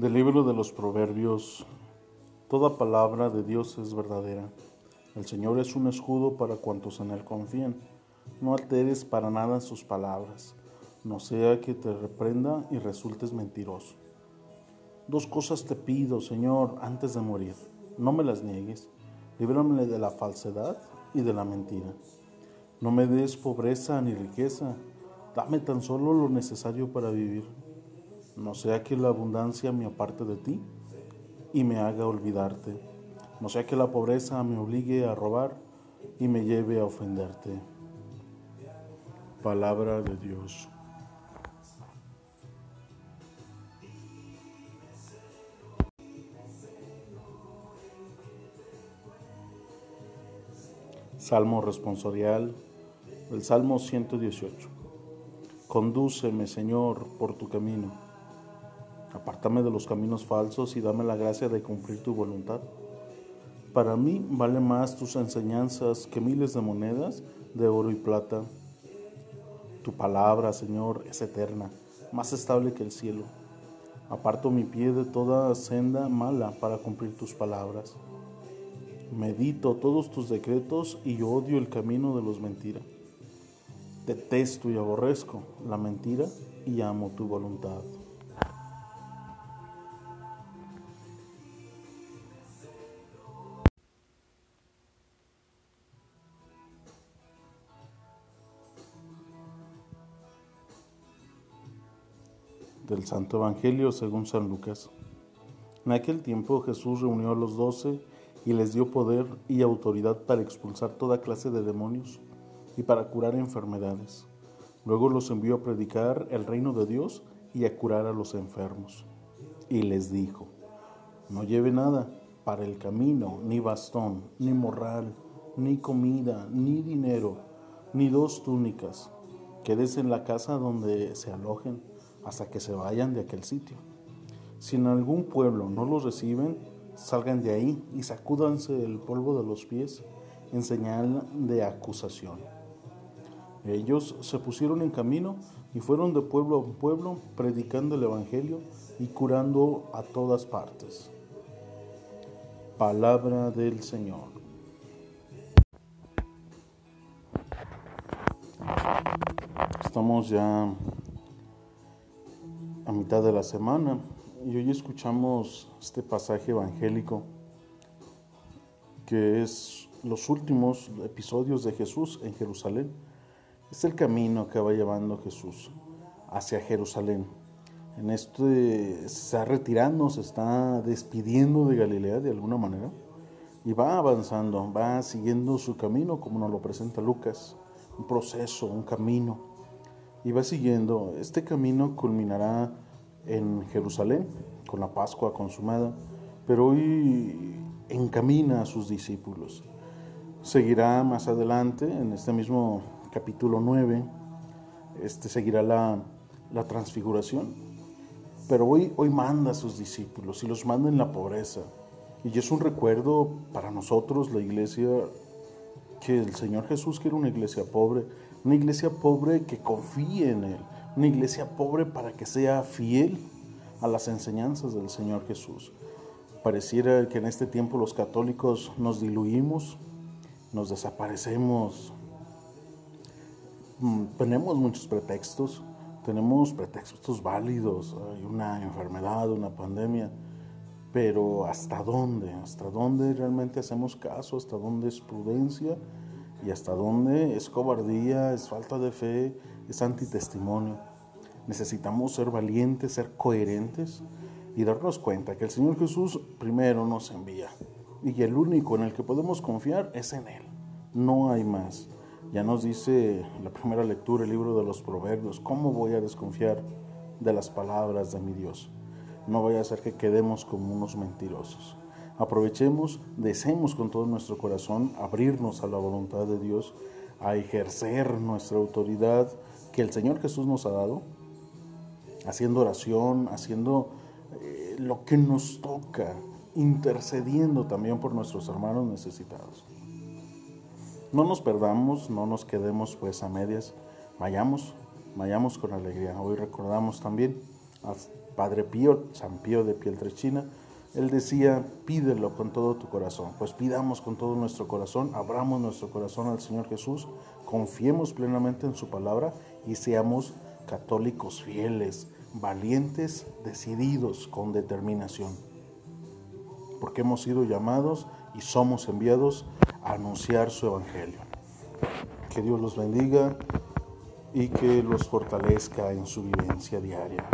Del libro de los Proverbios, toda palabra de Dios es verdadera. El Señor es un escudo para cuantos en Él confían. No alteres para nada sus palabras, no sea que te reprenda y resultes mentiroso. Dos cosas te pido, Señor, antes de morir. No me las niegues. Líbrame de la falsedad y de la mentira. No me des pobreza ni riqueza. Dame tan solo lo necesario para vivir no sea que la abundancia me aparte de ti y me haga olvidarte, no sea que la pobreza me obligue a robar y me lleve a ofenderte. Palabra de Dios. Salmo responsorial del Salmo 118. Condúceme, Señor, por tu camino Apártame de los caminos falsos y dame la gracia de cumplir tu voluntad. Para mí vale más tus enseñanzas que miles de monedas de oro y plata. Tu palabra, Señor, es eterna, más estable que el cielo. Aparto mi pie de toda senda mala para cumplir tus palabras. Medito todos tus decretos y odio el camino de los mentiras. Detesto y aborrezco la mentira y amo tu voluntad. Del Santo Evangelio según San Lucas. En aquel tiempo Jesús reunió a los doce y les dio poder y autoridad para expulsar toda clase de demonios y para curar enfermedades. Luego los envió a predicar el reino de Dios y a curar a los enfermos. Y les dijo, no lleve nada para el camino, ni bastón, ni morral, ni comida, ni dinero, ni dos túnicas. Quédese en la casa donde se alojen hasta que se vayan de aquel sitio. Si en algún pueblo no los reciben, salgan de ahí y sacúdanse el polvo de los pies en señal de acusación. Ellos se pusieron en camino y fueron de pueblo a pueblo predicando el Evangelio y curando a todas partes. Palabra del Señor. Estamos ya a mitad de la semana y hoy escuchamos este pasaje evangélico que es los últimos episodios de Jesús en Jerusalén. Es el camino que va llevando Jesús hacia Jerusalén. En este se está retirando, se está despidiendo de Galilea de alguna manera y va avanzando, va siguiendo su camino como nos lo presenta Lucas, un proceso, un camino y va siguiendo. Este camino culminará en Jerusalén con la Pascua consumada, pero hoy encamina a sus discípulos. Seguirá más adelante, en este mismo capítulo 9, este, seguirá la, la transfiguración, pero hoy, hoy manda a sus discípulos y los manda en la pobreza. Y es un recuerdo para nosotros, la iglesia, que el Señor Jesús quiere una iglesia pobre, una iglesia pobre que confíe en Él, una iglesia pobre para que sea fiel a las enseñanzas del Señor Jesús. Pareciera que en este tiempo los católicos nos diluimos, nos desaparecemos, mm, tenemos muchos pretextos, tenemos pretextos válidos, hay una enfermedad, una pandemia, pero ¿hasta dónde? ¿Hasta dónde realmente hacemos caso? ¿Hasta dónde es prudencia? Y hasta dónde es cobardía, es falta de fe, es antitestimonio. Necesitamos ser valientes, ser coherentes y darnos cuenta que el Señor Jesús primero nos envía y el único en el que podemos confiar es en Él. No hay más. Ya nos dice la primera lectura, el libro de los Proverbios, ¿cómo voy a desconfiar de las palabras de mi Dios? No voy a hacer que quedemos como unos mentirosos. Aprovechemos, deseemos con todo nuestro corazón abrirnos a la voluntad de Dios, a ejercer nuestra autoridad que el Señor Jesús nos ha dado, haciendo oración, haciendo eh, lo que nos toca, intercediendo también por nuestros hermanos necesitados. No nos perdamos, no nos quedemos pues a medias, vayamos, vayamos con alegría. Hoy recordamos también Padre Pío, San Pío de Pietrelcina, él decía, pídelo con todo tu corazón. Pues pidamos con todo nuestro corazón, abramos nuestro corazón al Señor Jesús, confiemos plenamente en su palabra y seamos católicos fieles, valientes, decididos, con determinación. Porque hemos sido llamados y somos enviados a anunciar su evangelio. Que Dios los bendiga y que los fortalezca en su vivencia diaria.